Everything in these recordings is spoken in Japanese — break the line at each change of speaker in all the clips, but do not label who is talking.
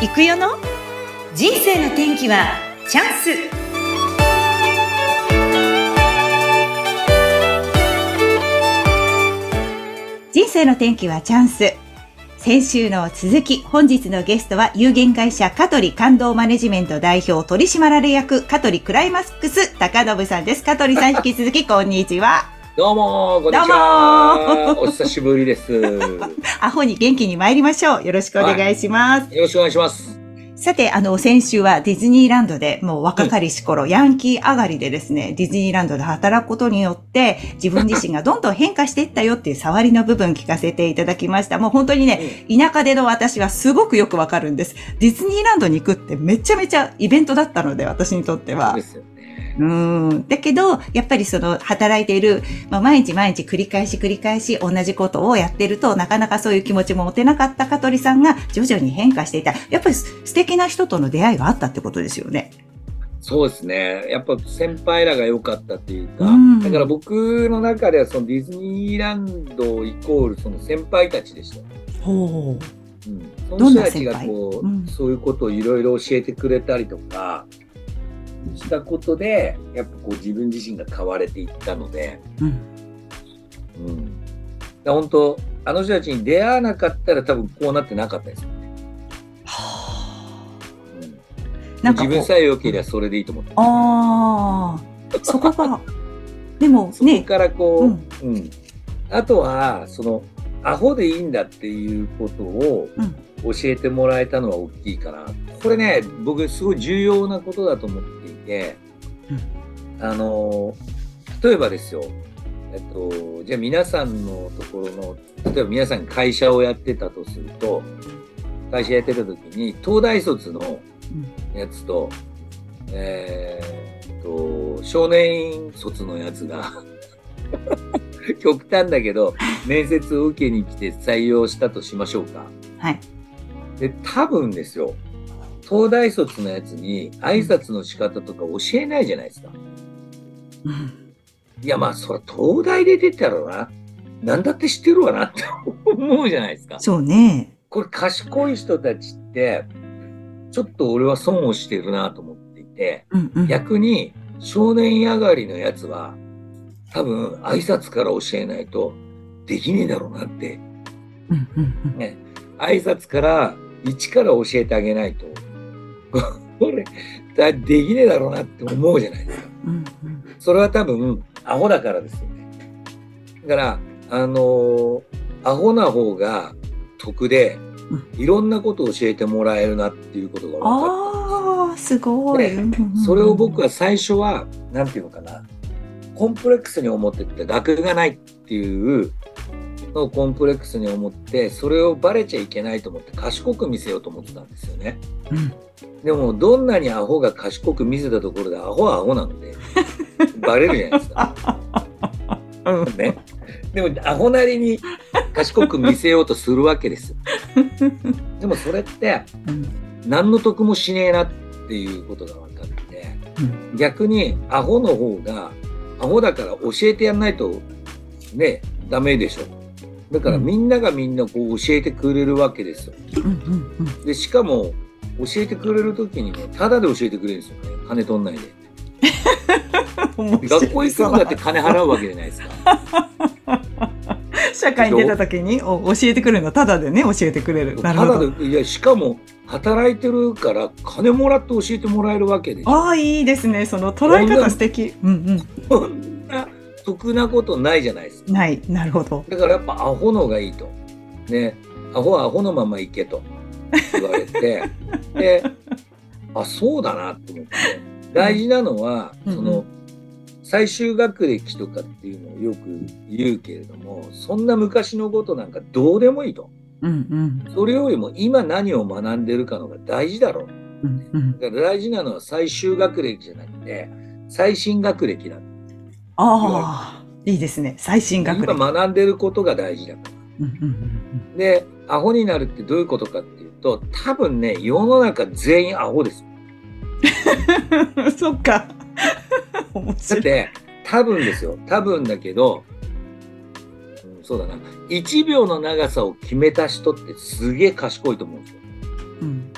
行くよの？人生の天気はチャンス人生の天気はチャンス先週の続き、本日のゲストは有限会社香取感動マネジメント代表取締役香取クライマックス高信さんです。香取さん引き続きこんにちは。
どうもこんにちは。お久しぶりです。
アホに元気に参りましょう。よろしくお願いします。は
い、よろしくお願いします。
さて、あの、先週はディズニーランドで、もう若かりし頃、うん、ヤンキー上がりでですね、ディズニーランドで働くことによって、自分自身がどんどん変化していったよっていう触りの部分聞かせていただきました。もう本当にね、田舎での私はすごくよくわかるんです。ディズニーランドに行くってめちゃめちゃイベントだったので、私にとっては。ですようん。だけど、やっぱりその、働いている、まあ、毎日毎日繰り返し繰り返し同じことをやってると、なかなかそういう気持ちも持てなかった香取さんが徐々に変化していた。やっぱり素敵な人との出会いがあったってことですよね。
そうですね。やっぱ先輩らが良かったっていうか、うん、だから僕の中ではそのディズニーランドイコールその先輩たちでした。ほう。うん、その人たちがこう、うん、そういうことをいろいろ教えてくれたりとか、したことでやっぱこう自分自身が変われていったので、うん、うん、本当あの人たちに出会わなかったら多分こうなってなかったですよね。はあ、うん、なんか自分さえ良ければそれでいいと思って。
ああ、そこが でも、ね、
そこからこう、うん、うん、あとはそのアホでいいんだっていうことを教えてもらえたのは大きいかな。これね僕すごい重要なことだと思っていて、うん、あの例えばですよえっと、じゃあ皆さんのところの例えば皆さん会社をやってたとすると会社やってた時に東大卒のやつと、うん、えー、っと少年院卒のやつが 極端だけど面接を受けに来て採用したとしましょうか。
はい、
で多分ですよ東大卒のやつに挨拶の仕方とか教えないじゃないですか。うん、いやまあそれ東大で出たらな。何だって知ってるわなって思うじゃないですか。
そうね。
これ賢い人たちってちょっと俺は損をしてるなと思っていて、うんうん、逆に少年上がりのやつは多分挨拶から教えないとできねえだろうなって、うんうんうん、ね、挨拶から一から教えてあげないと これだできねえだろうなって思うじゃないですか。うんうん、それは多分アホだからですよね。だからあのー、アホな方が得で、いろんなことを教えてもらえるなっていうことが分か
ったあすごい。
それを僕は最初は何て言うのかなコンプレックスに思ってて学がないっていうのをコンプレックスに思ってそれをバレちゃいけないと思って賢く見せようと思ってたんですよね。うんでもどんなにアホが賢く見せたところでアホはアホなのでバレるじゃないですか。うん、ね、でもアホなりに賢く見せようとするわけです。でもそれって何の得もしねえなっていうことが分かって、うん、逆にアホの方がアホだから教えてやんないとねダメでしょ。だからみんながみんなこう教えてくれるわけですよ。でしかも教えてくれる時にねただで教えてくれるんですよね。金取んないで 学校行くんだって金払うわけじゃないですか。
社会に出た時に教えてくれるのただでね教えてくれる。
ただでいやしかも働いてるから金もらって教えてもらえるわけで
ああいいですね。その捉え方素敵。うんうん。
そんな得なことないじゃないですか。
ない。なるほど。
だからやっぱアホのがいいと。ね。アホはアホのまま行けと言われてであそうだなと思って。大事なのは、うん、その最終学歴とかっていうのをよく言うけれどもそんな昔のことなんかどうでもいいと、うんうん、それよりも今何を学んでるかのが大事だろう、うんうん、だから大事なのは最終学歴じゃなくて最新学歴だ。
ああいいですね。最新学歴。
今学んでることが大事だから、でアホになるってどういうことかってと多分ね世の中全員アホです
そっか。
だって多分ですよ。多分だけど、うん、そうだな。1秒の長さを決めた人ってすげえ賢いと思うんですよ。うん、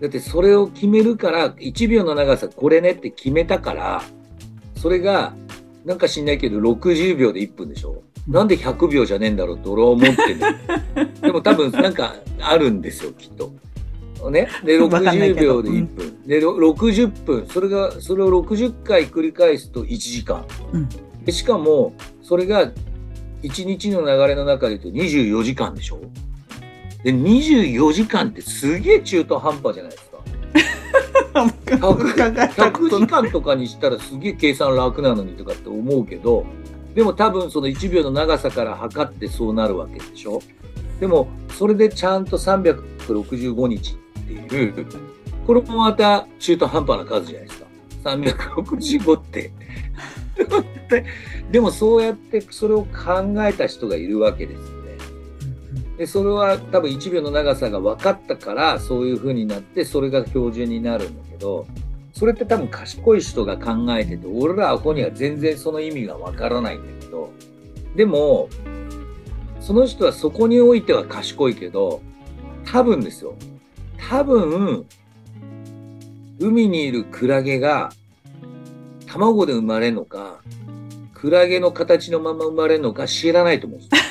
だってそれを決めるから、1秒の長さこれねって決めたから、それが、なんか知んないけど60秒で1分でしょ。なんで100秒じゃねえんだろうって俺は思ってるの。でも多分なんかあるんですよ、きっと。ね。で、
わかんない
60
けど
秒で1分。で、ろ60分。それが、それを60回繰り返すと1時間。
うん
でしかも、それが1日の流れの中で言うと24時間でしょ？で、24時間ってすげえ中途半端じゃないですか。
考えたこ
100
とない。
時間とかにしたらすげえ計算楽なのにとかって思うけど、でも多分その1秒の長さから測ってそうなるわけでしょ？でもそれでちゃんと365日っていう、これもまた中途半端な数じゃないですか。365って。でもそうやってそれを考えた人がいるわけですよね。でそれは多分1秒の長さが分かったからそういう風になってそれが標準になるんだけどそれって多分賢い人が考えてて俺らアホには全然その意味が分からないんだけどでもその人はそこにおいては賢いけど多分ですよ多分海にいるクラゲが卵で生まれるのかクラゲの形のまま生まれるのか知らないと思うんですよ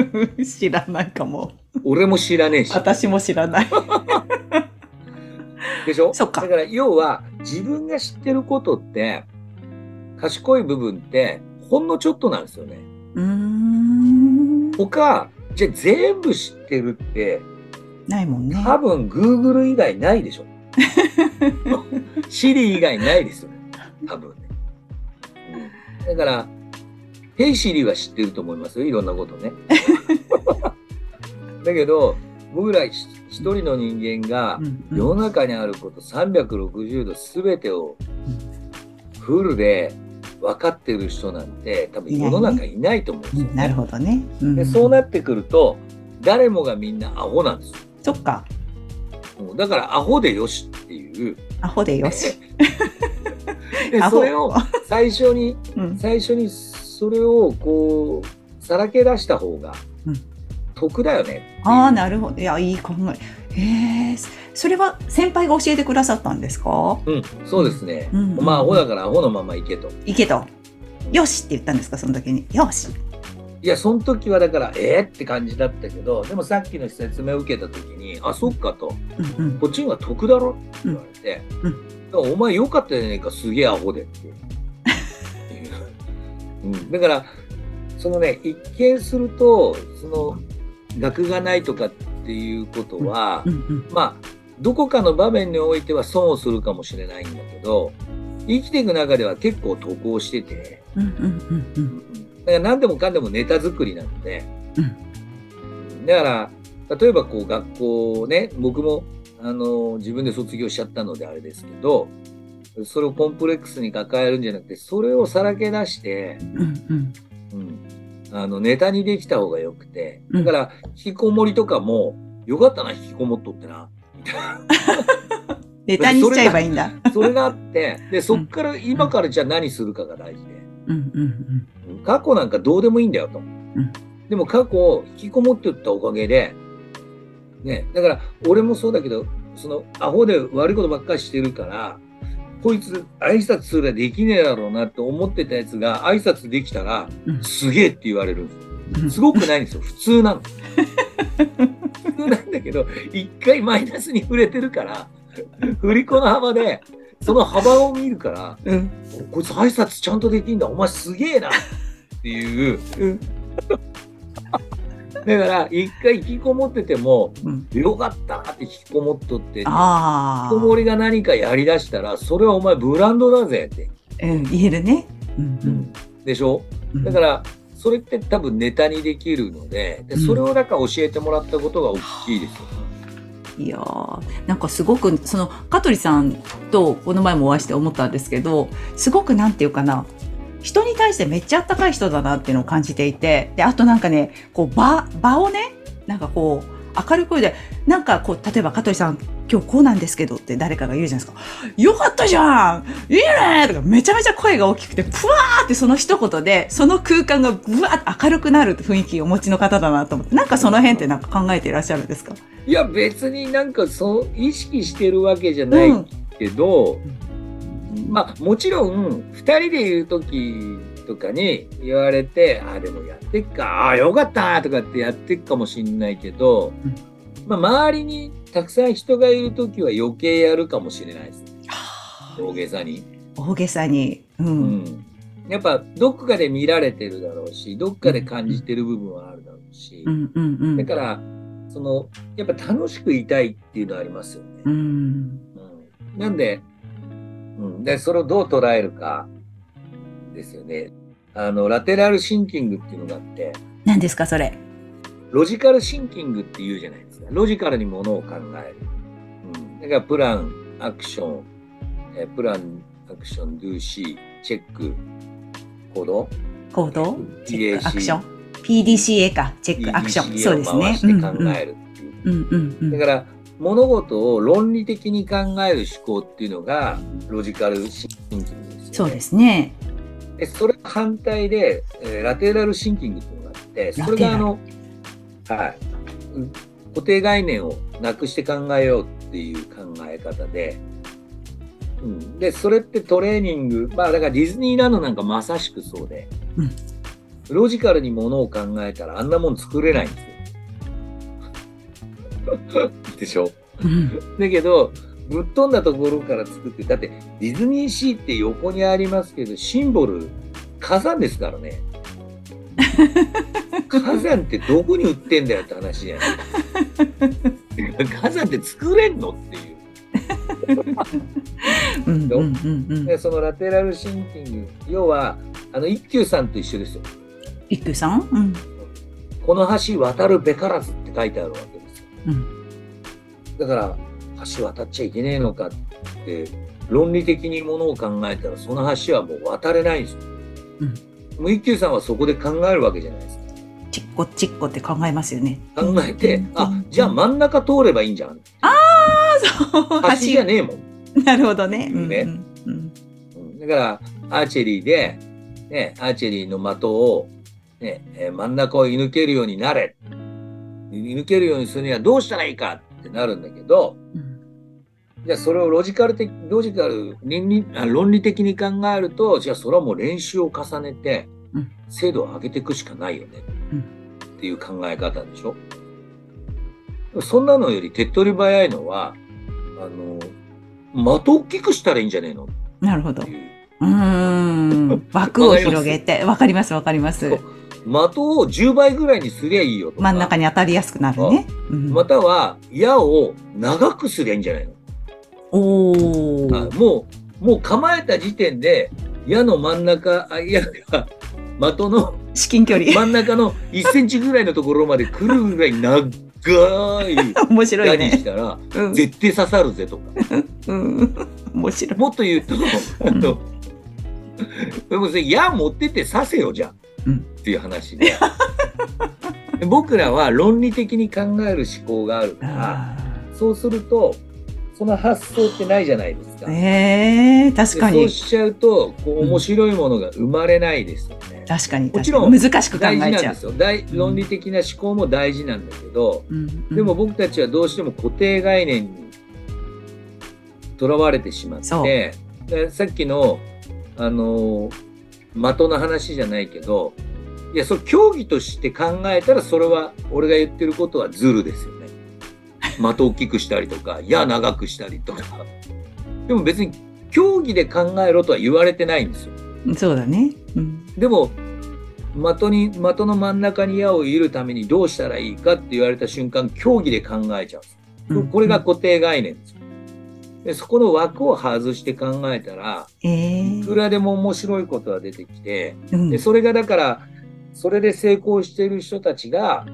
知らないかも。
俺も知らねえし。
私も知らない。
でしょ？
そっか
だから要は自分が知ってることって賢い部分ってほんのちょっとなんですよね。
うーん。
他、じゃあ全部知ってるって
ないもんね。
多分 Google 以外ないでしょ。シリ以外ないですよね。多分ね。うん、だから、ヘイシリは知ってると思いますよ。いろんなことね。だけど、僕ら一一人の人間が世の中にあること360度全てをフルで分かってる人なんて多分世の中いないと思うんですよ、ね。
なるほどね。うん
でそうなってくると誰もがみんなアホなんですよ。
そっか。
もうだからアホでよしっていう。
アホでよし。
でそれを最初に
うん
最初にそれをこうさらけ出した方が
うん
得だよね
ああ、なるほど。いや、いい考え。へえ。それは先輩が教えてくださったんですか？
うん、そうですね。
うん
まあアホだからアホのまま行けと。
いいけど。よしって言ったんですか、その時に。よし。
いや、その時はだから、えー、って感じだったけど、でもさっきの説明を受けた時に、あ、そっかと、
うんうん。
こっちの方が得だろ？って言われて、
うん
だからお前よかったじゃねえか、すげえアホでって。うん、だから、そのね、一見すると、その、学がないとかっていうことは、
うんうん。
まあ、どこかの場面においては損をするかもしれないんだけど、生きていく中では結構得をしてて、
うんうんうんうん。
だから何でもかんでもネタ作りなので、
うん
だから例えばこう学校ね僕もあの自分で卒業しちゃったのであれですけどそれをコンプレックスに抱えるんじゃなくてそれをさらけ出して、
うんうん。
うん、あのネタにできた方がよくて
うん
だから引きこもりとかもよかったな引きこもっとってなみたいな
ネタにしちゃえばいいんだ。
それがあってでそっから今からじゃあ何するかが大事で。
うんうん
過去なんかどうでもいいんだよと。
ん
でも過去引きこもってったおかげで、ね、だから俺もそうだけど、そのアホで悪いことばっかりしてるから、こいつ挨拶すらできねえだろうなって思ってたやつが挨拶できたら、
うん
すげえって言われるんです。すごくないんですよ。普通なの。普通なんだけど、一回マイナスに触れてるから、振り子の幅で、その幅を見るから、
うん
こいつ挨拶ちゃんとできんだ、お前すげえなっていう。
うん
だから、一回引きこもってても、
うん。
よかったなって引きこもっとって、引き
あ
こもりが何かやりだしたら、それはお前ブランドだぜって。
あ。うん、言えるね。うん
でしょ？
うん。
だから、それって多分ネタにできるので、でそれをだから教えてもらったことが大きいですよ。
いやーなんかすごくその香取さんとこの前もお会いして思ったんですけどすごくなんていうかな人に対してめっちゃあったかい人だなっていうのを感じていてであとなんかねこう場場をねなんかこう明るい声でなんかこう例えば香取さん今日こうなんですけどって誰かが言うじゃないですか。よかったじゃん!いいね!とかめちゃめちゃ声が大きくて、ぷわーってその一言で、その空間がぶわーって明るくなる雰囲気をお持ちの方だなと思って、なんかその辺ってなんか考えていらっしゃるんですか？
いや別になんかそう意識してるわけじゃないけど、まあもちろん2人でいる時とかに言われて「あでもやってっかあよかった」とかってやってっかもしんないけど、
うん
まあ、周りにたくさん人がいる時は余計やるかもしれないです大げさに。
大げさに。う。
うんんやっぱどっかで見られてるだろうしどっかで感じてる部分はあるだろうし、
うんうんうん。
だからそのやっぱ楽しくいたいっていうのはありますよね。
うん。
うんなんで,、うん、でそれをどう捉えるかですよね。あのラテラルシンキングっていうのがあって
何ですか、それ？
ロジカルシンキングっていうじゃないですか。ロジカルにものを考える。うん、だからプラン、アクション、えープラン、アクション、ドゥーシー、チェック、行動、
行動？チェック、アクション？PDCA か。チェック、アクション。そうですね
考えるっていう。
うんうんうん。
だから物事を論理的に考える思考っていうのがロジカルシンキングですよね。
そうですね。
でそれ反対で、えーラテラルシンキングっていうのがあってそれがあの、はい、うん固定概念をなくして考えようっていう考え方で、うん、でそれってトレーニングまあだからディズニーランドなんかまさしくそうで、
うん
ロジカルにものを考えたらあんなもん作れないんですよ。でしょ？
うん。
だけどぶっ飛んだところから作ってだってディズニーシーって横にありますけどシンボル火山ですからね。火山ってどこに売ってんだよって話じゃない火山って作れんのっていう。
うんうんうん。うん。
でそのラテラルシンキング要はあの一休さんと一緒ですよ。
一休さん？うん。
この橋渡るべからずって書いてあるわけ
うん。
だから橋渡っちゃいけねえのかって論理的にものを考えたらその橋はもう渡れないんですよ。
うん
もう一休さんはそこで考えるわけじゃないですか。
ちっこちっこって考えますよね。
考えて、
うん
あじゃあ真ん中通ればいいんじゃん。
そう
橋じゃねえもん。
なるほどね。うん
ね
うん
だからアーチェリーで、ね、アーチェリーの的を、ねえー真ん中を射抜けるようになれ。射抜けるようにするにはどうしたらいいかってなるんだけど、
うん
じゃあそれをロジカル的、ロジカル、倫理あ論理的に考えると、じゃあそれはもう練習を重ねて
うん、
精度を上げていくしかないよね。
うん
っていう考え方でしょ？そんなのより手っ取り早いのは、あの、的を大きくしたらいいんじゃねえの？っ
なるほど
う。
ん。枠を広げて。わかりますわかります。
的を10倍ぐらいにすりゃいいよとか。
真ん中に当たりやすくなるね。うん
または矢を長くすりゃいいんじゃないの、
お。
もう、もう構えた時点で矢の真ん中、あ矢が的の
至近距離。
真ん中の1センチぐらいのところまで来るぐらい長い
面白いね。
矢にしたら
うん。
絶対刺さるぜとか。
うん。面白い。
もっと言うと、あの、でもそれ矢持ってって刺せよじゃん、
うん
っていう話で。僕らは論理的に考える思考があるから、
あ
そうすると、その発想ってないじゃないですか。
ーええ確かに。
でそうしちゃうと、こう
うん
面白いものが生まれないですよね。
確かに。
もちろん
難しく考
大事
えちゃう
なんです。よ。大論理的な思考も大事なんだけど、
うんうん
でも僕たちはどうしても固定概念にとらわれてしまって、でさっきの、あの、的の話じゃないけど、いや、それ競技として考えたら、それは、俺が言ってることはズルですよね。的大きくしたりとか、矢長くしたりとか。でも別に、競技で考えろとは言われてないんですよ。
そうだね。うん。
でも、的に、的の真ん中に矢を入れるためにどうしたらいいかって言われた瞬間、競技で考えちゃうんです。
うん
これが固定概念ですよ。でそこの枠を外して考えたら、
ええ
いくらでも面白いことが出てきて、
うん
でそれがだから、それで成功している人たちが、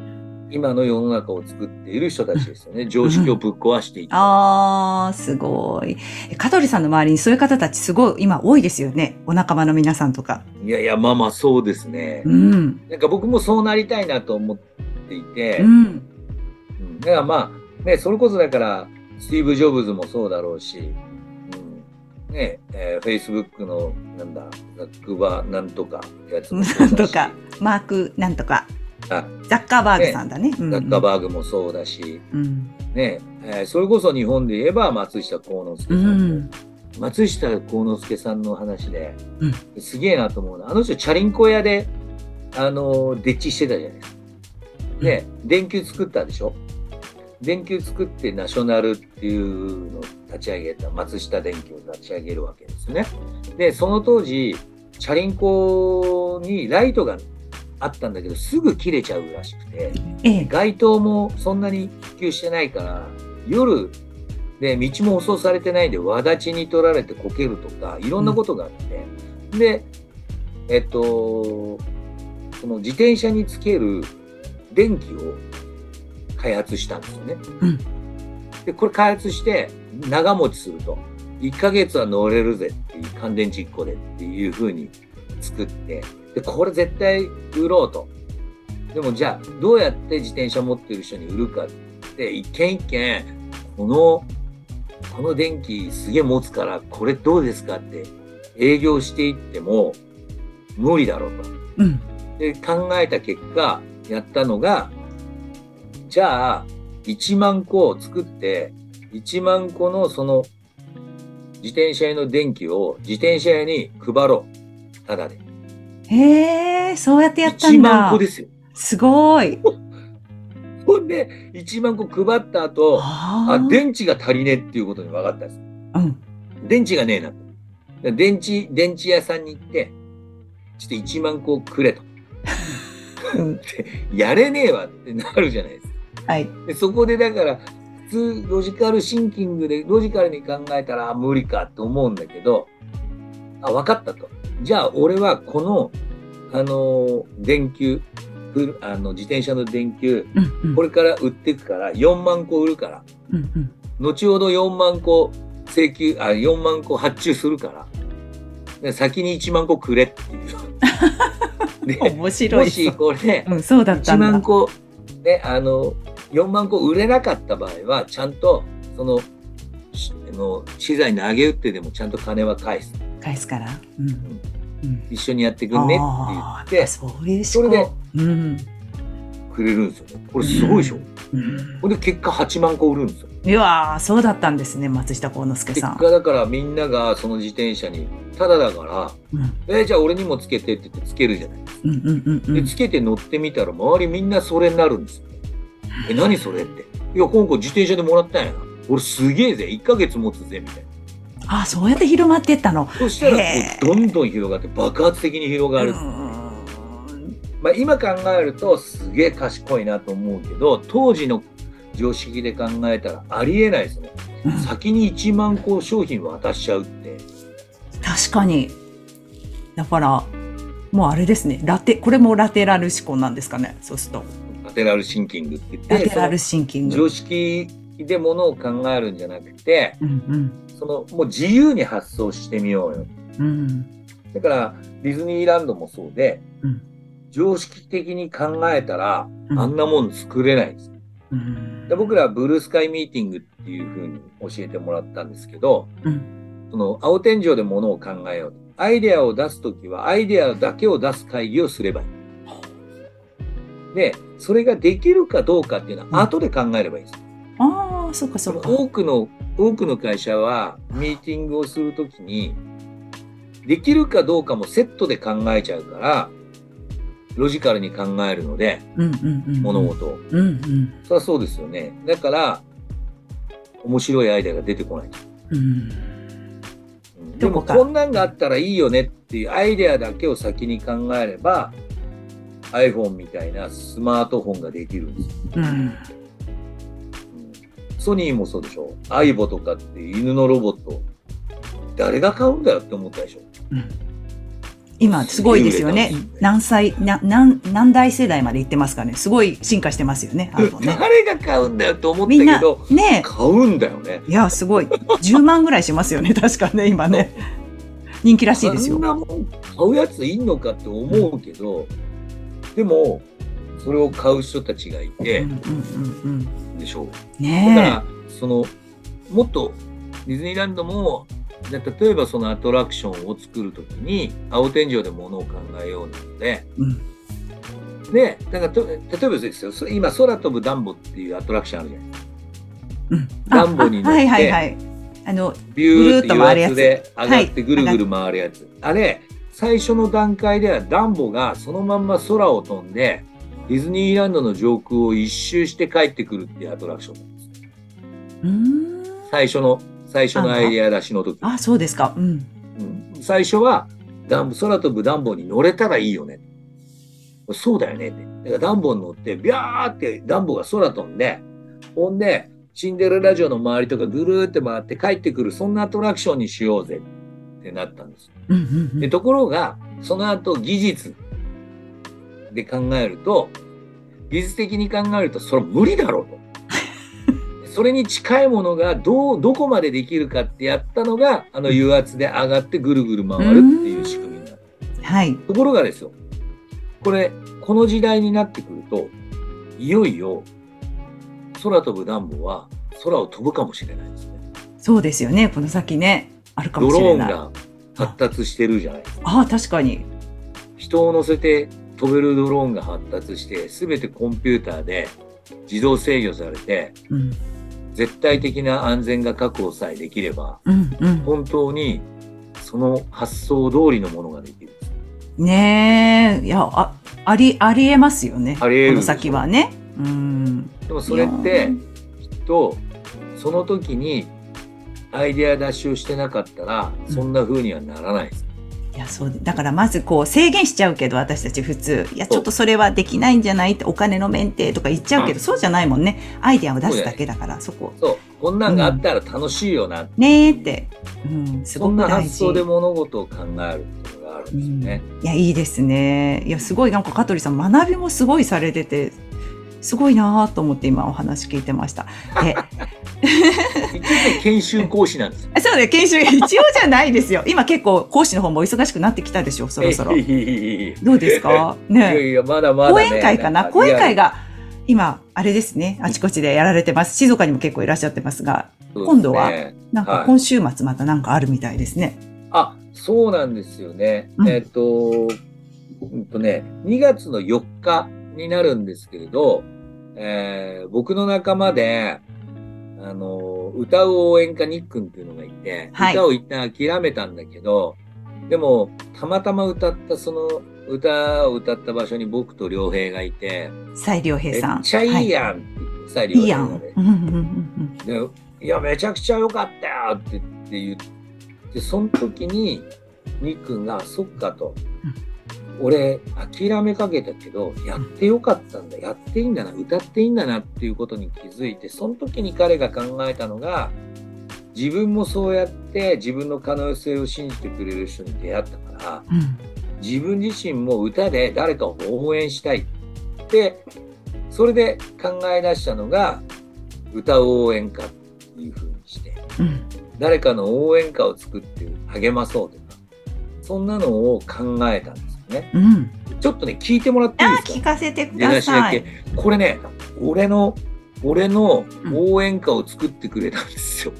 今の世の中を作っている人たちですよね。常識をぶっ壊していった。
ああ、すごい。香取さんの周りにそういう方たちすごい今多いですよね。お仲間の皆さんとか。
いやいや、まあまあそうですね。
うん。
なんか僕もそうなりたいなと思っていて、
うん。
うんだからまあ、ね、それこそだから、スティーブ・ジョブズもそうだろうし、うん、ね、えー、Facebook の、なんだ、ザックバなんとかやつも
なんとか、マークなんとか。
あ
ザッカーバーグさんだね。うん
ザッカーバーグもそうだし、
うん。
ね、えーそれこそ日本で言えば松下幸之助
う
さんも、
ん。
松下幸之助さんの話で、
う
すげえなと思うのはあの人チャリンコ屋で、あのー、デッチしてたじゃないですか。で、電球作ったでしょ？電球作ってナショナルっていうのを立ち上げた、松下電機を立ち上げるわけですよね。で、その当時、チャリンコにライトがあったんだけど、すぐ切れちゃうらしくて、
ええ。
街灯もそんなに普及してないから、夜、で、道も舗装されてないんで、輪立ちに取られてこけるとか、いろんなことがあって、で、えっと、その自転車につける電気を開発したんですよね。
うん
で、これ開発して長持ちすると、1ヶ月は乗れるぜっていう乾電池1個でっていう風に作って、で、これ絶対売ろうと。でもじゃあ、どうやって自転車持ってる人に売るかって、一軒一軒、この、この電気すげえ持つから、これどうですかって営業していっても無理だろうと。
うん。
で、考えた結果、やったのが、じゃあ、1万個を作って、1万個のその自転車屋の電気を自転車屋に配ろう。ただで。
へえ、そうやってやった
1
んだ
万個。ですよ。
すごい。
ほんで、1万個配った後、
あ
あ、電池が足りねえっていうことに分かったんです。
うん。
電池がねえな電池、電池屋さんに行って、ちょっと1万個くれと。
うん
やれねえわってなるじゃないですか。
はい。
でそこでだから、普通ロジカルシンキングでロジカルに考えたらあ無理かと思うんだけど、あ、分かったと。じゃあ俺はこの、あのー電球、ふあの自転車の電球、
うんうん。
これから売っていくから4万個売るから、
うんうん。
後ほど4万個請求、あ、4万個発注するから、で先に1万個くれっていう。で、
面白い。
もしこれ、
うん、そうだった
1
んだ。
万個、ね、あの、4万個売れなかった場合は、ちゃんと、その、の資材投げ打ってでもちゃんと金は返す。
返すから。うん。うん。
一緒にやってくんねって言って、
そういう。
それで
うん。
くれるんですよね。これすごいでしょ。
うん
これで結果8万個売るんですよ。
いやーそうだったんですね、松下幸之助
結
さん。
果だからみんながその自転車に、ただだから、
うん
えーじゃあ俺にもつけてって言ってつけるじゃない。
うんうんうんう
で、
ん。
つけて乗ってみたら周りみんなそれになるんですよ。え、何それって。いや、今回自転車でもらったんやな。俺すげえぜ。1ヶ月持つぜ、みたいな。
あ、そうやって広まってったの？
そしたらこうどんどん広がって爆発的に広がる。まあ、今考えるとすげえ賢いなと思うけど当時の常識で考えたらありえないですね。
うん
先に1万個商品渡しちゃうって。
確かに。だから、もうあれですね。ラテ、これもラテラル思考なんですかね。そうすると。
ラテラルシンキングって言って
ラテラルシンキング。
常識でものを考えるんじゃなくて
うん
そのもう自由に発想してみようよ。
うん。うん。
だからディズニーランドもそうで、
うん
常識的に考えたら
うん
あんなもん作れないんです。
うん
で僕らはブルースカイミーティングっていうふうに教えてもらったんですけど、
うん
その青天井でものを考えよう。アイデアを出すときはアイデアだけを出す会議をすればいい。で、それができるかどうかっていうのは後で考えればいいです。
ああ、そっかそっか。
多くの、多くの会社はミーティングをするときに、できるかどうかもセットで考えちゃうから、ロジカルに考えるので、
うんうんうん。
物。事を。
うんうん。
そりゃそうですよね。だから、面白いアイデアが出てこない。
うん。
うんでも
こ
んなんがあったらいいよねっていうアイデアだけを先に考えれば iPhone みたいなスマートフォンができるんですよ。
うん。
うんソニーもそうでしょアイボとかっていう犬のロボット誰が買うんだよって思ったでしょ
今、すごいですよね
ね。
何歳、な、何、何代世代まで行ってますかね。すごい進化してますよね。ね。
誰が買うんだよって思った
みんな
けど、
ね
買うんだよね。
いや、すごい。10万ぐらいしますよね。確かね、今ね。人気らしいですよ
そん。なもん買うやついんのかって思うけど、でもそれを買う人たちがい
うん
て。でしょう。だか
ね
ら、その、もっとディズニーランドも、例えばそのアトラクションを作るときに、青天井でものを考えようなので、
え。うん。
で、だからと例えばですよ、そ今、空飛ぶダンボっていうアトラクションあるじゃないですか。
うん。
ダンボに乗って
あはいはいはい。あの、
ビューって油圧で上がってぐる
はい
ぐる回るやつ。あれ、最初の段階ではダンボがそのまんま空を飛んで、ディズニーランドの上空を一周して帰ってくるっていうアトラクションなんです。
うーん。
最初の、最初のアイデア出しの時。
あ、そうですか。うん。
うん最初はダンボ、空飛ぶダンボに乗れたらいいよね。そうだよねって。だからダンボに乗って、ビャーってダンボが空飛んで、ほんで、シンデレラ城の周りとかぐるーって回って帰ってくる、そんなアトラクションにしようぜってなったんです。でところが、その後技術で考えると、技術的に考えると、それ無理だろうと。それに近いものがどう、どこまでできるかってやったのが、あの油圧で上がってぐるぐる回るっていう仕組みになる。
はい。
ところがですよ、これ、この時代になってくると、いよいよ、空飛ぶダンボは空を飛ぶかもしれないですね。
そうですよね。この先ね。あるか
ド
もしれない。
ローンが発達してるじゃないですか。
ああ、確かに。
人を乗せて飛べるドローンが発達して、すべてコンピューターで自動制御されて、
うん。
絶対的な安全が確保さえできれば、
うんうん。
本当にその発想通りのものができる。
ねえ。いや、あ、あり、ありえますよね。
ありえる
この先はね。うん。
でもそれって、きっと、その時にアイデア出しをしてなかったら、そんな風にはならないです。
いや、そうで。だからまずこう制限しちゃうけど、私たち普通。いや、ちょっとそれはできないんじゃない？って、お金の面でとか言っちゃうけど、そうじゃないもんね。アイデアを出すだけだから、そこ。
そう。こんなんがあったら楽しいよな。
ねえって。うん、す
そんな
ごく大事。
発想で物事を考えるっていうのがあるんですよね。
いや、いいですね。いや、すごい、なんか香取さん、学びもすごいされてて、すごいなぁと思って今お話聞いてました。で、
一応ね、研修講師なんですよ。
そうね、研修、一応じゃないですよ。今結構講師の方も忙しくなってきたでしょ、そろそろ。どうですか？
いや
ね
いや、まだまだ、ね。
講演会かな？講演会
が、
が、今、あれですね、あちこちでやられてます。静岡にも結構いらっしゃってますが、
すね
今度はなん
はい
か今週末またなんかあるみたいですね。
あ、そうなんですよね。
うん
えっ、と、うんとね、2月の4日になるんですけれど、えー僕の仲間で、あの、歌う応援歌ニックンっていうのがいて、
はい
歌を一旦諦めたんだけど、でも、たまたま歌ったその歌を歌った場所に僕と良平がいて、
西良平
め
さん。
っちゃいい
は
やんって言ってさ、
い。いいや
良平がね。。
んうんうんうん
で、いや、めちゃくちゃ良かったよって言ってその時に、ニックンが、そっかと。俺、諦めかけたけど、やってよかったんだ、やっていいんだな、歌っていいんだなっていうことに気づいて、その時に彼が考えたのが、自分もそうやって自分の可能性を信じてくれる人に出会ったから、
うんうん。
自分自身も歌で誰かを応援したいって、それで考え出したのが、歌う応援歌っていう風にして、
うん。
誰かの応援歌を作って励まそうとか、そんなのを考えたんですよね。
うん。
ちょっとね、聞いてもらっていいですか？
聞かせてください。
これね、俺の、俺の応援歌を作ってくれたんですよ。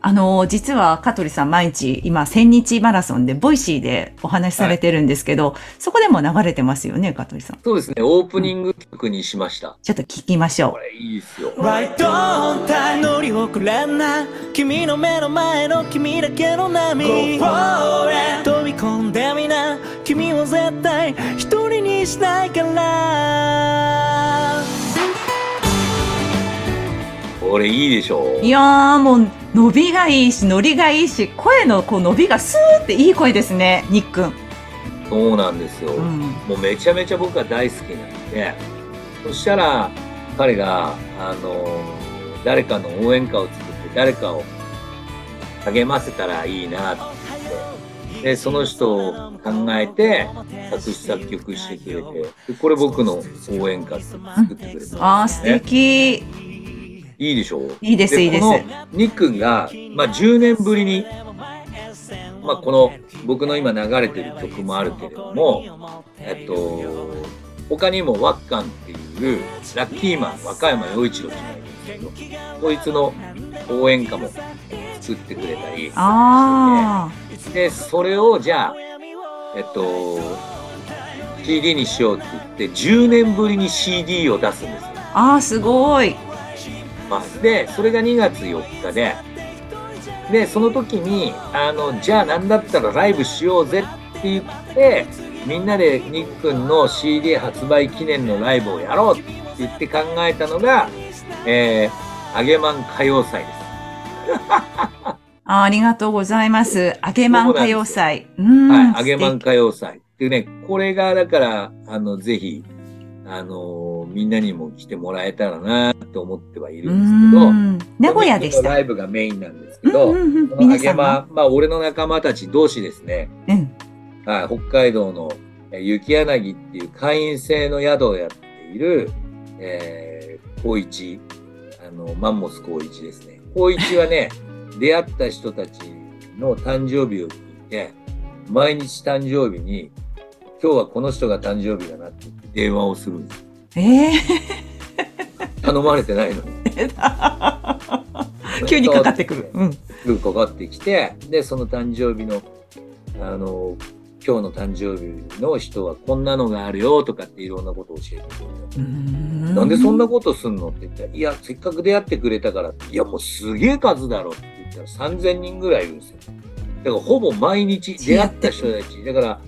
あの、実は香取さん毎日今千日マラソンで Voicy でお話しされてるんですけど、そこでも流れてますよね、香取さん。
そうですね、オープニング曲にしました。
ちょっと聞きましょ
これいいですよ。
Right on time 乗り遅れんな君の目の前の君だけの波 Go for it 飛び込んでみな君を絶対一人にしないから
これいいでしょ
う。いやーもう伸びがいいし、ノリがいいし、声のこう伸びがスーっていい声ですね、ニックン。
そうなんですよ。
うん。
もうめちゃめちゃ僕は大好きなんで、そしたら彼が、あの、誰かの応援歌を作って誰かを励ませたらいいなって言って、で、その人を考えて作詞作曲してくれて、でこれ僕の応援歌作ってくれた、
あー素敵。
いいでしょ？う
いいです、いいです。
ニックンが、まあ、10年ぶりに、まあ、この僕の今流れてる曲もあるけれども、えっと、他にもワッカンっていうラッキーマン和歌山陽一郎じゃないですけど、こいつの応援歌も作ってくれたり、
あ
で、それをじゃあ、えっと、CD にしようって言って、10年ぶりに CD を出すんですよ。
ああ、すごい。
まあ、で、それが2月4日で、で、その時に、あの、じゃあなんだったらライブしようぜって言って、みんなでニックンの CD 発売記念のライブをやろうって言って考えたのが、えー、あげまん歌謡祭です。
あありがとうございます。あげまん歌謡祭。うん。
はい、あげまん
素敵
歌謡祭。っていうね、これが、だから、あの、ぜひ、あのみんなにも来てもらえたらなと思ってはいるんですけど、
うん名古屋でした。
ライブがメインなんですけど、
うんうんうん
このあげま、まあ、俺の仲間たち同士ですね、
うん。
はい、北海道のえー雪柳っていう会員制の宿をやっている、えー、高一、あの、マンモス高一ですね。高一はね、出会った人たちの誕生日を聞いて、毎日誕生日に、今日はこの人が誕生日だなって言って電話をするんです。
ええ
頼まれてないのに。
急にかかってくる。う。ん。
すぐかかってきて、で、その誕生日の、あの、今日の誕生日の人はこん。なのがあるよとかっていろん。なことを教えてくれて。
な
なん。でそん。なことすん。のって言ったら、いや、せっかく出会ってくれたからいや、もうすげえ数だろって言ったら3000人ぐらいいるん。ですよ。だからほぼ毎日出会った人たち、だから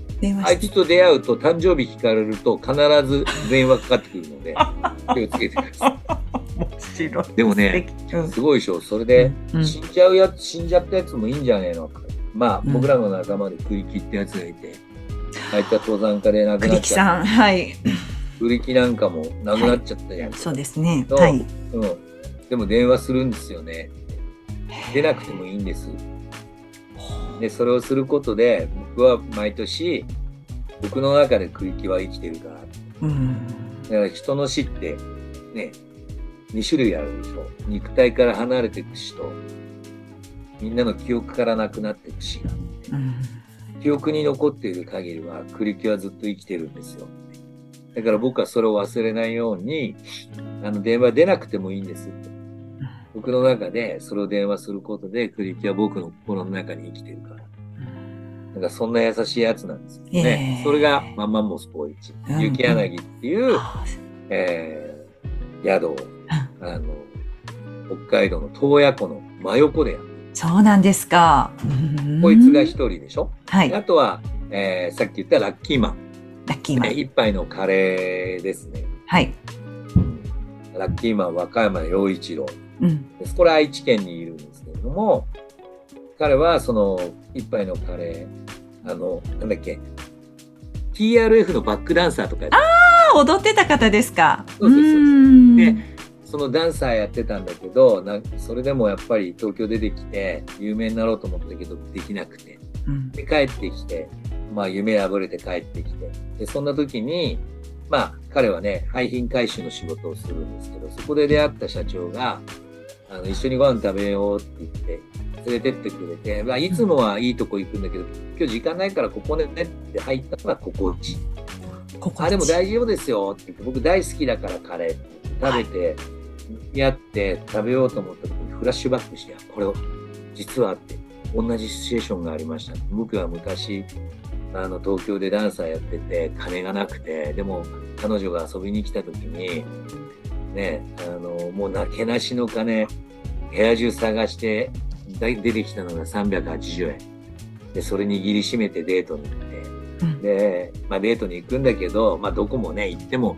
あいつと出会うと誕生日聞かれると必ず電話かかってくるので、気をつけてくださ
い。
い。でもね、すごいでしょ。それで、
うん
死んじゃうやつ、死んじゃったやつもいいんじゃねえの？まあ、
うん
僕らの仲間で栗木ってやつがいて、あいつは登山家で亡くな
栗
っちゃっ
木さん、はい。
た。栗木なんかも亡くなっちゃったじゃん。
そうですね。はい。
うん。でも電話するんですよね。出なくてもいいんです。で、それをすることで、僕は毎年、僕の中で栗木は生きてるから。
うん。
だから人の死って、ね、2種類あるでしょ。肉体から離れていく死と、みんなの記憶からなくなっていく死が。
うん。
記憶に残っている限りは、栗木はずっと生きてるんですよ。だから僕はそれを忘れないように、あの、電話出なくてもいいんです。僕の中でそれを電話することで、栗木は僕の心の中に生きてるから。なんかそんな優しいやつなんですよね。
ええ
それがマンマンモスポイチ
う。ん
雪柳っていう、
あ
えー宿を、あの、北海道の洞爺湖の真横でやる。
そうなんですか。うん
こいつが一人でしょ？
はい。
あとは、えーさっき言ったラッキーマン。
ラッキーマン。
ね一杯のカレーですね。
はい。
ラッキーマン和歌山陽一郎
うん。
です。これ愛知県にいるんですけれども、彼はその一杯のカレー、あの、なんだっけ、TRF のバックダンサーとかやって
あ、踊ってた方ですか。
そうですそうです
ん
でそのダンサーやってたんだけど、なんそれでもやっぱり東京出てきて、有名になろうと思ったけど、できなくて。
うん
で、帰ってきて、まあ夢破れて帰ってきて。で、そんな時に、まあ彼はね、廃品回収の仕事をするんですけど、そこで出会った社長が、あの、一緒にご飯食べようって言って、連れてってくれて、まあいつもはいいとこ行くんだけど、今日時間ないからここでねって入ったのがここうち。
ここ
あ、でも大丈夫ですよって言って、僕大好きだからカレー食べて、やって食べようと思った時にフラッシュバックして、あこれを、実はって、同じシチュエーションがありました。僕は昔、あの、東京でダンサーやってて、金がなくて、でも、彼女が遊びに来た時に、ね、あの、もうなけなしの金、部屋中探して、だい出てきたのが380円。で、それ握りしめてデートに行って、
うん
で、まあデートに行くんだけど、まあどこもね、行っても、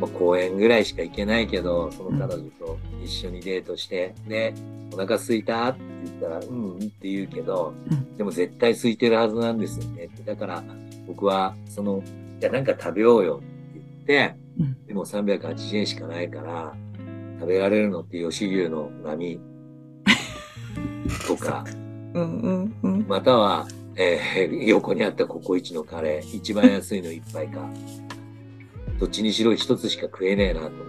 まあ公園ぐらいしか行けないけど、その彼女と一緒にデートして、で、お腹空いたって言ったら、うん、うんって言うけど、
うん
でも絶対空いてるはずなんですよね。だから僕は、その、じゃあなんか食べようよって言って、
うん。
でも380円しかないから、食べられるのって吉牛の波。と か、
うんうんうん。
または、えー横にあったココイチのカレー、一番安いの一杯か。どっちにしろ一つしか食えねえなと思って。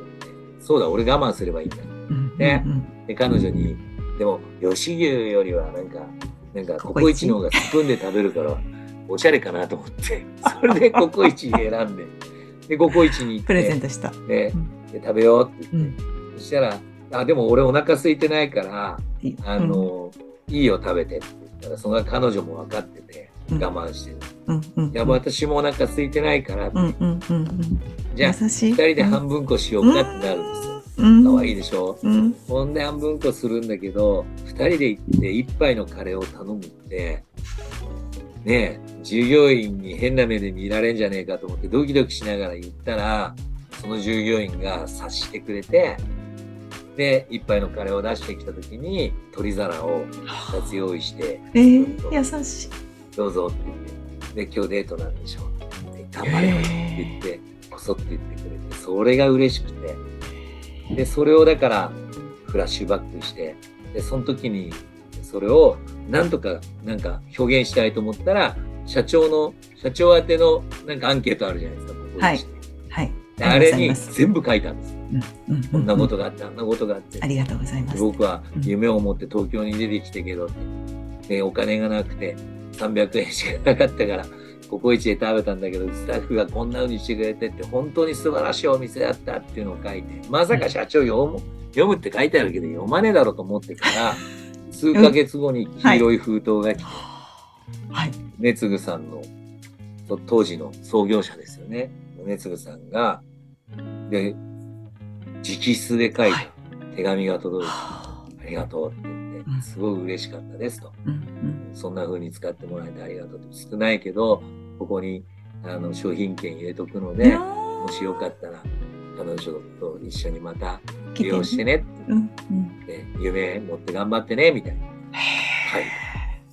そうだ、俺我慢すればいいんだ。
うん
ね
うん。
で、彼女に、でも、吉牛よりはなんか、なんかココイチの方がスプーンで食べるから、おしゃれかなと思って、それでココイチ選んで、で、ココイチに行って、
プレゼントした。
で
うん
で食べようって言って、
うん
そしたら、あ、でも俺お腹空いてないから、あの、いいよ食べてって言ったら、その彼女も分かってて、
うん
我慢してる。
うんうん。
いや、私もお腹空いてないから、
うんうんうんうん。
じゃあ、
優しい。
二人で半分こしようかってなるんですよ。
うん。
可愛いでしょ？
うん。
ほんで半分こするんだけど、二人で行って一杯のカレーを頼むって、ねえ、従業員に変な目で見られんじゃねえかと思ってドキドキしながら言ったら、その従業員が察してくれて、で、一杯のカレーを出してきた時に、取り皿を二つ用意して、
えー、優しい。
どうぞって言って、で、今日デートなんでしょって頑張れよって言って、こそって言ってくれて、それが嬉しくて、で、それをだから、フラッシュバックして、で、その時に、それを、なんとか、なんか表現したいと思ったら、社長の、社長宛ての、なんかアンケートあるじゃないですか、ここに
はいはい。
であれに全部書いたんです。
うんうん
こんなことがあって、あんなことがあって
あ。りがとうございま。
です僕は夢を持って東京に出てきたけどって、でお金がなくて300円しかなかったから、ココイチで食べたんだけど、スタッフがこんな風にしてくれてって、本当に素晴らしいお店だったっていうのを書いて、まさか社長読む、読むって書いてあるけど、読まねえだろうと思ってから、数ヶ月後に黄色い封筒が来て、
はい。
ねつぐさんの、と当時の創業者ですよね。ねつぐさんが、で、直筆で書いた手紙が届いて、ありがとうって言って
う、ん
すごい嬉しかったですと。
うんうん。
そんな風に使ってもらえてありがとうって。少ないけど、ここにあの商品券入れとくので、もしよかったら、彼女と一緒にまた利用してねって
うんうん。
言って、夢持って頑張ってね、みたいな。はい。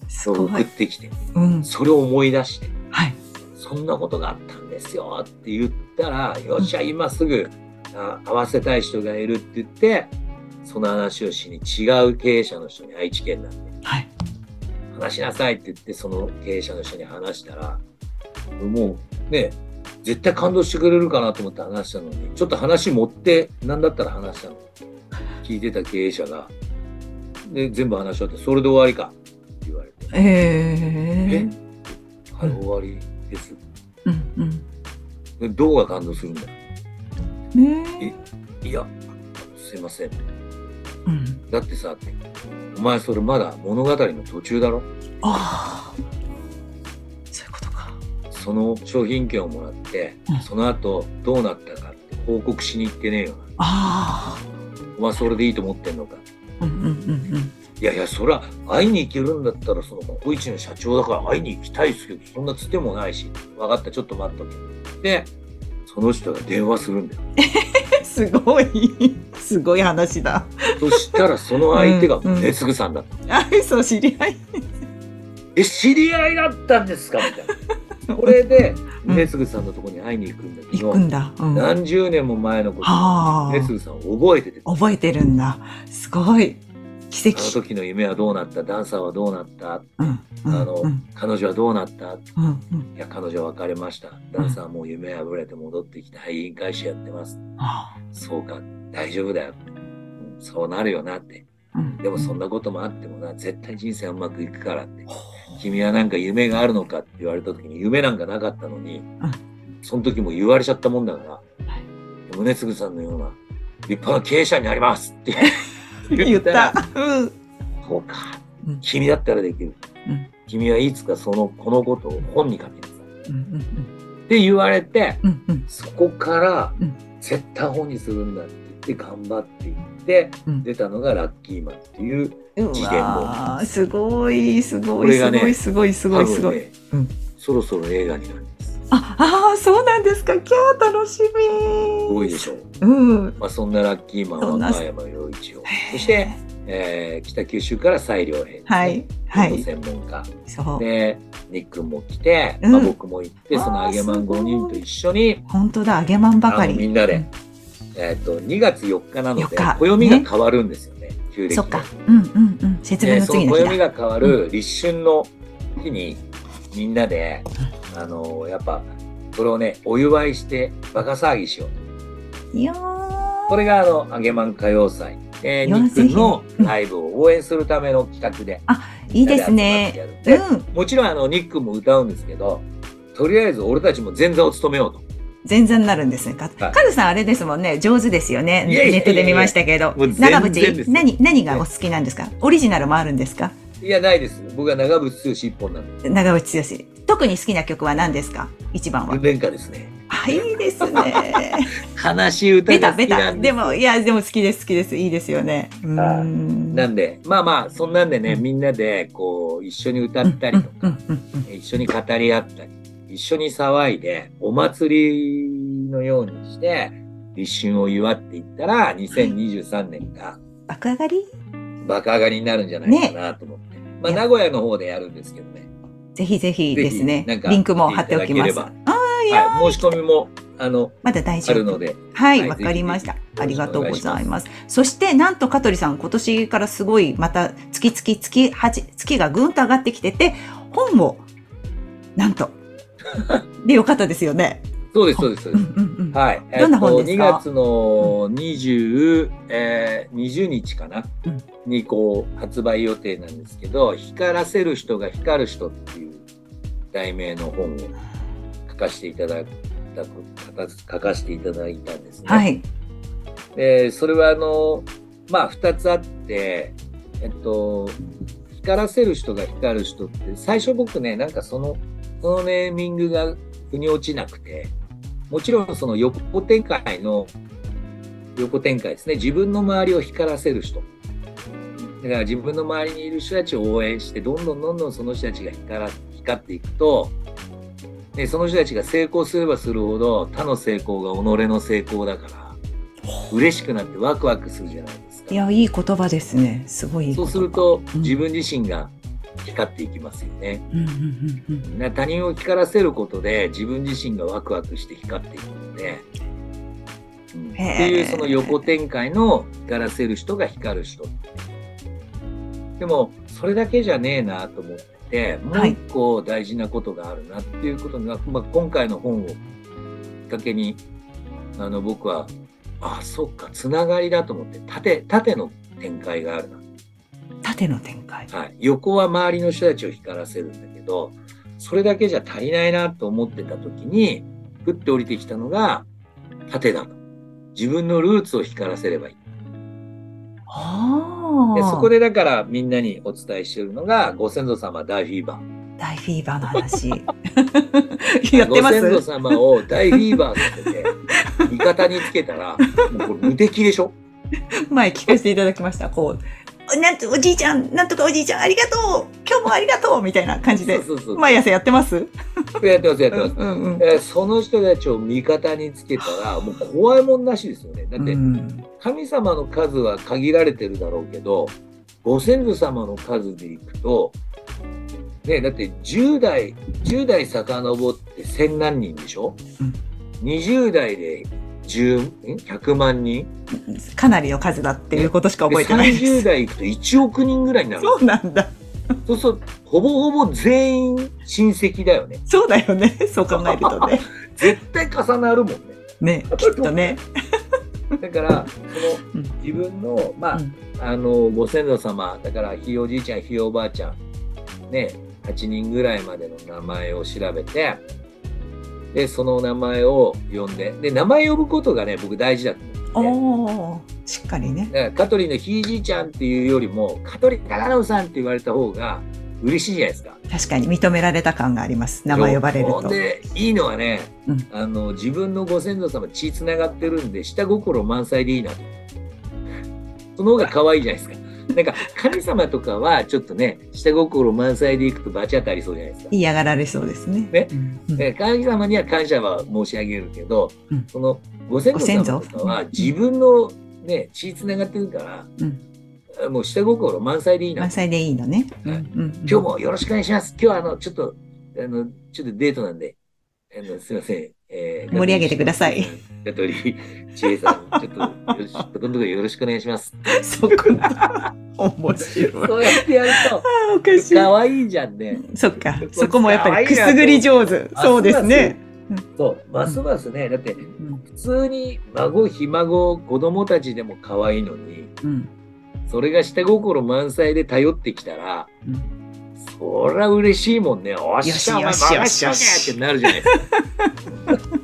す
そう。送ってきて、
うん。
それを思い出して、
はい。
そんなことがあったんですよって言ったら、よっしゃ、今すぐあ会わせたい人がいるって言って、その話をしに違う経営者の人に愛知県なんで、
はい。
話しなさいって言って、その経営者の人に話したら、もうね、絶対感動してくれるかなと思って話したのに、ちょっと話持って、なんだったら話したの。聞いてた経営者が、で、全部話し終わって、それで終わりかって言われて、
え？え。
はい、終わりです。
うんうん。
でどうが感動するんだ？よ。
ねえ？
いや、すいません。
うん。
だってさ、お前それまだ物語の途中だろ？
ああ。そ
の商品券をもらって、
うん
その後どうなったかって報告しに行ってねえよな。
ああ。
お前それでいいと思ってんのか。
うんうんうんうん。
いやいや、そりゃ会いに行けるんだったら、そのココイチの社長だから会いに行きたいですけど、そんなつてもないし、分かった、ちょっと待っとけ。で、その人が電話するんだよ。
すごい。すごい話だ。
そしたらその相手が
うんうん
ねつぐさんだった。
あ、そう、知り合い。
え、知り合いだったんですか？みたいな。これで、
うん
ねつぐさんのところに会いに行くんだけど
行く、んだ。うん。は
何十年も前のこと
あ
ねつぐさん覚えてて、
覚えてるんだ。すごい。奇
あの
跡。
時の夢はどうなった？ダンサーはどうなった？
うん。うん
あの
うん。
彼女はどうなった？いや、彼女は別れました。ダンサーもう夢破れて戻ってきて、廃員回収やってます。
あ
そうか、大丈夫だよそうなるよなって。でもそんなこともあってもな、絶対人生はうまくいくからって。君はなんか夢があるのかって言われた時に夢なんかなかったのに、その時も言われちゃったもんだから、宗次さんのような立派な経営者になりますって
言っ
た。ら、
た。うん。
そうか。
うん、
君だったらできる。
うん。
君はいつかその、このことを本に書きなさい。
うんうん
って言われて、
うんうん。
そこから
うん。
絶対本にするんだって言って頑張っていって
うん
出たのがラッキーマンっていう
う
自伝
わーすごいすごいすごいすごいすごいすごい。
そろそろ映画になるんです。
ああーそうなんですか。今日楽しみ。
すごいでしょう。
うん。
まあ、そんなラッキーマンは岡山陽一を。そして、えー北九州から西良編、
はいはい
の専門家。
そう。
で、ニックンも来て、
うん
まあ、僕も行って、その揚げマン5人と一緒に、
本当だ揚げまんばかり。
みんなで、えっ、と、2月4日なので
4日、
暦が変わるんですよね、旧暦が
そっか。うんうんうん。節分
で、
の次の日だ。
暦が変わる立春の日に、みんなで、あの、やっぱ、それをね、お祝いして、バカ騒ぎしようと。
いやー
これが、あの、揚げマン歌謡祭。えー、ニッのライブを応援するための企画で。
いいですね。うん。
でもちろん、あの、ニックンも歌うんですけど、とりあえず俺たちも前座を務めようと。
全然なるんですね。か
はい
カズさんあれですもんね。上手ですよね。
いやいやいやいや
ネットで見ましたけど。長渕何、何がお好きなんですか？オリジナルもあるんですか？
いや、ないです。僕は長渕剛一本なんで。
長渕剛。特に好きな曲は何ですか？一番は。
文歌ですね。
あ、いいですね。
悲しい歌が好
ベタベタ。
きなんで。
ですも、いや、でも好きです、好きです。いいですよね。う
はい
ん。
なんで、まあまあ、そんなんでね、
うん
みんなで、こう、一緒に歌ったりとか、一緒に語り合ったり、一緒に騒いで、お祭りのようにして、立春を祝っていったら、2023年が
爆上がり？
爆上がりになるんじゃないかなと思って。まあ、名古屋の方でやるんですけどね。
ぜひぜひですね
なん。か
リンクも貼っておきます。ああ、いや、
はい、申し込みも、あの、
まだ大丈夫。はい、
はい
わかりました
ぜ。
ありがとうございます。そして、なんと香取さん、今年からすごい、また、月々、月、八、月がぐんと上がってきてて、本を、なんと、でよかったですよね。
そうです、そうです、そう
う
です。
んうんうん。
はい。
どんな本ですか
？2月の20、えー、20日かな、
うん
にこう発売予定なんですけど、光らせる人が光る人っていう題名の本を書かせていただいた、書かせていただいたんですね。
はい。
で、それはあの、まあ二つあって、えっと、光らせる人が光る人って、最初僕ね、なんかその、そのネーミングが腑に落ちなくて、もちろんその横展開の、横展開ですね。自分の周りを光らせる人。だから自分の周りにいる人たちを応援して、どんどんどんどんその人たちが光ら光っていくと、でその人たちが成功すればするほど、他の成功が己の成功だから、嬉しくなってワクワクするじゃないですか。
いや、いい言葉ですね。すごい。
そうすると、
うん
自分自身が光っていきますよね。他人を光らせることで自分自身がワクワクして光っていくので、うん、っていうその横展開の光らせる人が光る人。でも、それだけじゃねえなと思って、もう一個大事なことがあるなっていうことが、まあ、今回の本をきっかけに、あの、僕は、あ、そっか、つながりだと思って、縦、縦の展開があるな。
縦の展開。
はい、横は周りの人たちを光らせるんだけど、それだけじゃ足りないなと思ってた時に、降って降りてきたのが、縦だと。自分のルーツを光らせればいい。でそこでだからみんなにお伝えしているのが、ご先祖様大フィーバー。
大フィーバーの話。やってま
ご先祖
す
様を大フィーバーさせて、味方につけたら、もうこれ無敵でしょ？
前聞かせていただきました。こう、なんとおじいちゃん、なんとかおじいちゃんありがとう今日もありがとうみたいな感じで。毎朝やってます？
やってます、やってます。
うんうん
えーその人たちを味方につけたら、もう怖いもんなしですよね。だって、
うん
神様の数は限られてるだろうけど、ご先祖様の数でいくと、ね、だって10代、10代遡って1000何人でしょ、
うん
20代で10、ん ?100 万人？
かなりの数だっていうことしか
で
覚えてないで
30
す。
代いくと1億人ぐらいになる。
そうなんだ。
そうすると、ほぼほぼ全員親戚だよね。
そうだよね。そう考えるとね。
絶対重なるもんね。
ね、きっとね。
だから、そ
うん
の自分の、まあ、
うん
あの、ご先祖様、だから、ひいおじいちゃん、ひいおばあちゃん、ね、8人ぐらいまでの名前を調べて、で、その名前を呼んで、で、名前呼ぶことがね、僕大事だと思って
しっかりね。
だから、香取のひいじいちゃんっていうよりも、香取忠信さんって言われた方が嬉しいじゃないですか。
確かに認められた感があります。名前呼ばれると。
で、いいのはね、
うん
あの、自分のご先祖様血繋がってるんで、下心満載でいいなと。その方が可愛いじゃないですか。なんか、神様とかは、ちょっとね、下心満載でいくと罰当たりそうじゃないですか。
嫌がられそうですね。
ね
うん
神様には感謝は申し上げるけど、
うん
その、ご先祖様とかは、自分のね、血繋がってるから、
うん
もう下心満載でいいな
満。載でいいのね。うん
今日もよろしくお願いします。今日はあの、ちょっと、あの、ちょっとデートなんで、あの、すいません。えー
盛り上げてください。
香取千恵さん、ちょっと、よろしく、今度よろしくお願いします。
そこな。面白い。
そうやってやる
あーおかし
と、
い。
可愛いじゃんね。
そっか。そこもやっぱりくすぐり上手。そうですね。
そう、ますますね。だって、
うん
普通に孫、ひ孫、子供たちでも可愛いのに、
うん
それが下心満載で頼ってきたら、
うん
そりゃ嬉しいもんね。おっしゃ、お前
よしよしよ
任し
よし
けってなるじゃないですか。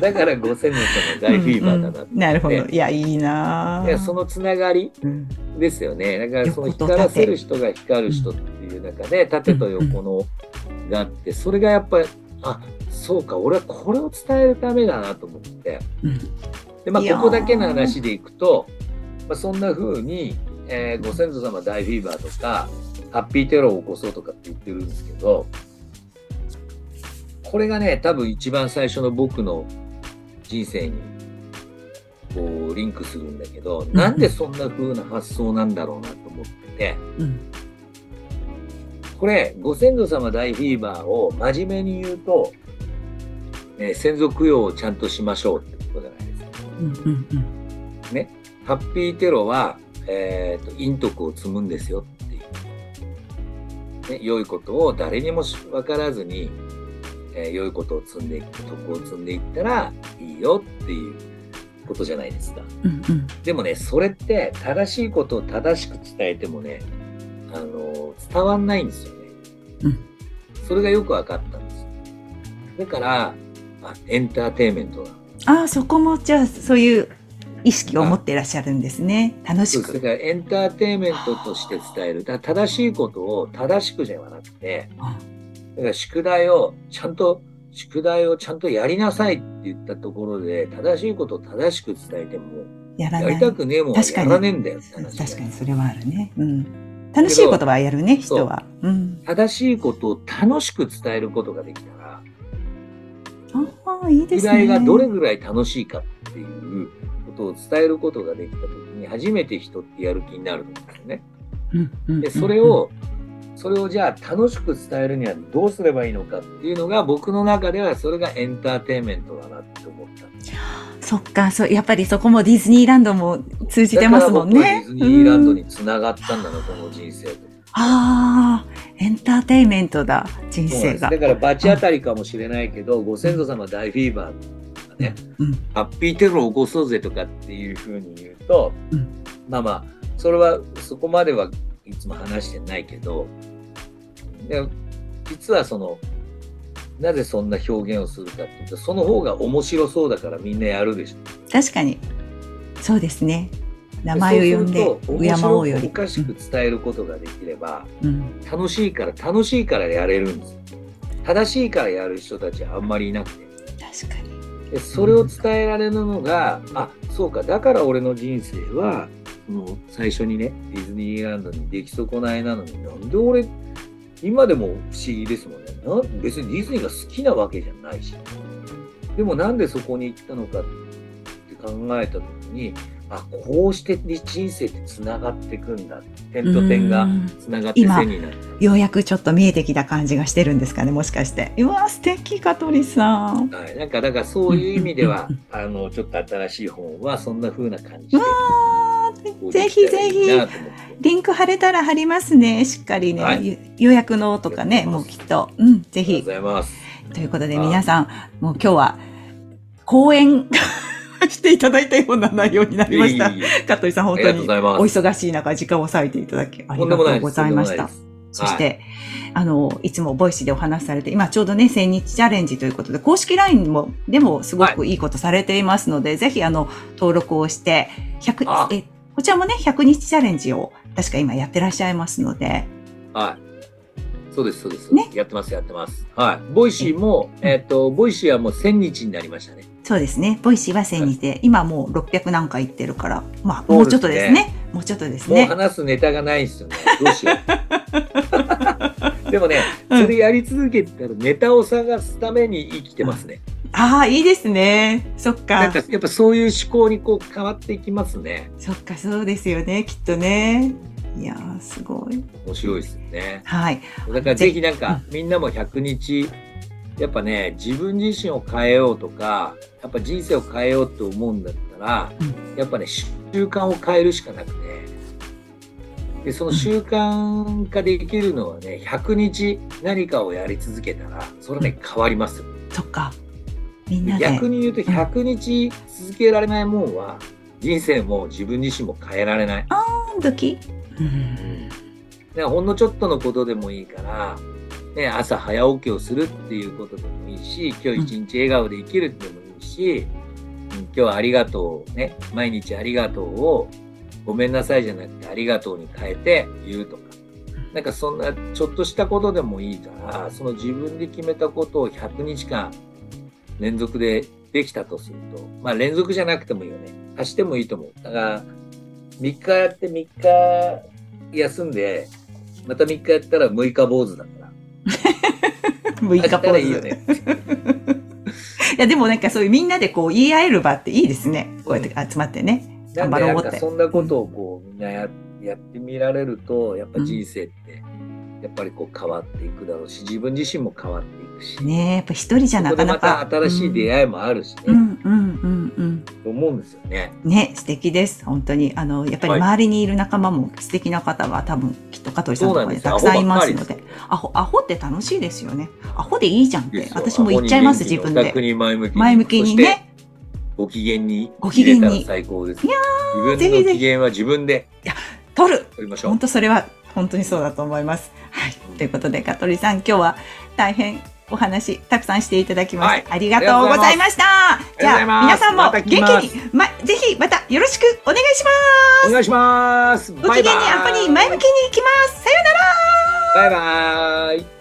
だだからご先祖様大フィーバーだなって、
うんうんなるほど。いや、いいなぁ
いやそのつながり
うん
ですよね。だからその光らせる人が光る人っていう中で、縦と横のがあって、それがやっぱり、あ、そうか、俺はこれを伝えるためだなと思って。
うん
で、まあ、ここだけの話でいくと、まあ、そんな風に、えーご先祖様大フィーバーとか、ハッピーテロを起こそうとかって言ってるんですけど、これがね、多分一番最初の僕の人生に、こう、リンクするんだけど、
ん
なんでそんな風な発想なんだろうなと思ってて、
うん
これ、ご先祖様大フィーバーを真面目に言うと、えー先祖供養をちゃんとしましょうってことじゃないですか。
うんうんうん
ハッピーテロは、えーと陰徳を積むんですよ。ね、良いことを誰にもし分からずに、えー良いことを積んでいく、徳を積んでいったらいいよっていうことじゃないですか。
うんうん
でもね、それって正しいことを正しく伝えてもね、あの伝わんないんですよね。
うん
それがよく分かったんですよ。だから、あエンターテインメントなの
ああ、そこも、じゃあ、そういう意識を持っていらっしゃるんですね。楽し
そうです。だ
く。
からエンターテインメントとして伝える。だ正しいことを正しくではなくて、だから宿題をちゃんと、宿題をちゃんとやりなさいって言ったところで、正しいことを正しく伝えても、
やらない。
やりたくねえもんやらねえんだよって話
確かにそれはあるね。うん。楽しいことはやるね、人は。うん。
正しいことを楽しく伝えることができたら、
ああ、いいですね。
宿題がどれぐらい楽しいかっていうことを伝えることができたときに、初めて人ってやる気になるんですよね。
うんうん
で、それを、それをじゃあ楽しく伝えるにはどうすればいいのかっていうのが僕の中ではそれがエンターテインメントだなって思ったんです。
そっか、そう、やっぱりそこもディズニーランドも通じてますもんね。
だから僕はディズニーランド
うん
につながったんだな、この人生と。
ああ、エンターテインメントだ、人生が
だ。から罰当たりかもしれないけど、ご先祖様大フィーバーね、
うん。
ハッピーテロを起こそうぜとかっていうふうに言うと、
うん
まあまあ、それはそこまではいつも話してないけど、で実はその、なぜそんな表現をするかっていうと、その方が面白そうだからみんなやるでしょ。
確かに。そうですね。名前を呼んで敬おうより
お。かしく伝えることができれば、
うん。
楽しいから、楽しいからやれるんですよ。正しいからやる人たちはあんまりいなくて。
確かに。
それを伝えられるのが、あそうかだから俺の人生はその最初にねディズニーランドに出来損ないなのになんで俺今でも不思議ですもんね。な別にディズニーが好きなわけじゃないし。でもなんでそこに行ったのかって考えた時にあこうして人生ってつながっていくんだ点と点が
うん
つながって
今
線になる
ようやくちょっと見えてきた感じがしてるんですかね、もしかして。うわ、素敵、香取さん。
はい、なんかだからそういう意味では
うん
あのちょっと新しい本はそんな風な感じで
ぜひぜひリンク貼れたら貼りますね、しっかりね。
はい
ゆ予約のとかね、もうきっと。うん、ぜ
あり
ひ。
がとうございます。
ということで
はい
皆さん、もう今日は講演していただいたような内容になりました。
いえいえいえ
香取さん、本当に。お忙しい中、時間を割いていただきありがとうございましたそして、あの、いつも Voicy でお話しされて、今ちょうどね、1000日チャレンジということで、公式 LINE も、でもすごくいいことされていますので、ぜひあの、登録をして、100
あ、
え、こちらもね、100日チャレンジを、確か今やってらっしゃいますので、
はい。そうです、そうです。
ね
やってます、やってます。はい。 Voicy も、えっ、と、 Voicy はもう1000日になりましたね。
そうですね、 Voicy は1000日で、今もう600何回いってるから、まあ、もうちょっとですね。もうちょっとです
もう
ね。
話すネタがないんですよね。どうしよう。でもね、
うん
それやり続けたらネタを探すために生きてますね。
ああ、いいですね。そっか。
なんかやっぱそういう思考にこう変わっていきますね。
そっか、そうですよね、きっとね。いやー、すごい。
面白いですよね。
はい。
だからぜひなんか、みんなも100日、やっぱね、自分自身を変えようとか、やっぱ人生を変えようと思うんだったら、
う
やっぱね、習慣を変えるしかなくて、で、その習慣化できるのはね、100日何かをやり続けたら、それはね、変わりますよ。
そっか。みんなで。
逆に言うと、100日続けられないもんは、人生も自分自身も変えられない。
時うん。
ね、ほんのちょっとのことでもいいから、ね、朝早起きをするっていうことでもいいし、今日一日笑顔で生きるでもいいし、うん今日はありがとうね、毎日ありがとうを、ごめんなさいじゃなくてありがとうに変えて言うとか。なんかそんなちょっとしたことでもいいから、その自分で決めたことを100日間連続でできたとすると、まあ連続じゃなくてもいいよね。足してもいいと思う。だから、3日やって3日休んで、また3日やったら6日坊主だ。
6日ポーズ。
らいいよね。
いや、でもなんかそういうみんなでこう言い合える場っていいですね。こうやって集まってね。頑張ろうって
んかそんなことをこうみんなややってみられると、やっぱ人生って、やっぱりこう変わっていくだろうし、自分自身も変わっていくし、
ねえ、やっぱ一人じゃなかな
そこでま
か。
た新しい出会いもあるしね、
うんうんうんうん
と思うんですよね。
うん。ね、素敵です。本当に。あの、やっぱり
はい
周りにいる仲間も素敵な方が多分きっと香取さんとか
で
たくさんいますので。アホ、アホって楽しいですよね。アホでいいじゃんって。私も言っちゃいます、自分で。
に前向きに。
前向きにね。
ご機嫌に。
ご機嫌に
最高です。
いや
自分の機嫌は自分で
取る
取りましょう
本。当それは本当にそうだと思います。はい。ということで、香取さん、今日は大変お話たくさんしていただきまして、
はい
ありがとうございました。じゃあ、皆さんも元気に、ま、ぜひまたよろしくお願いしま
お願いします。
す。ご機嫌にアップに前向きにいきます。さようなら
バイバイ。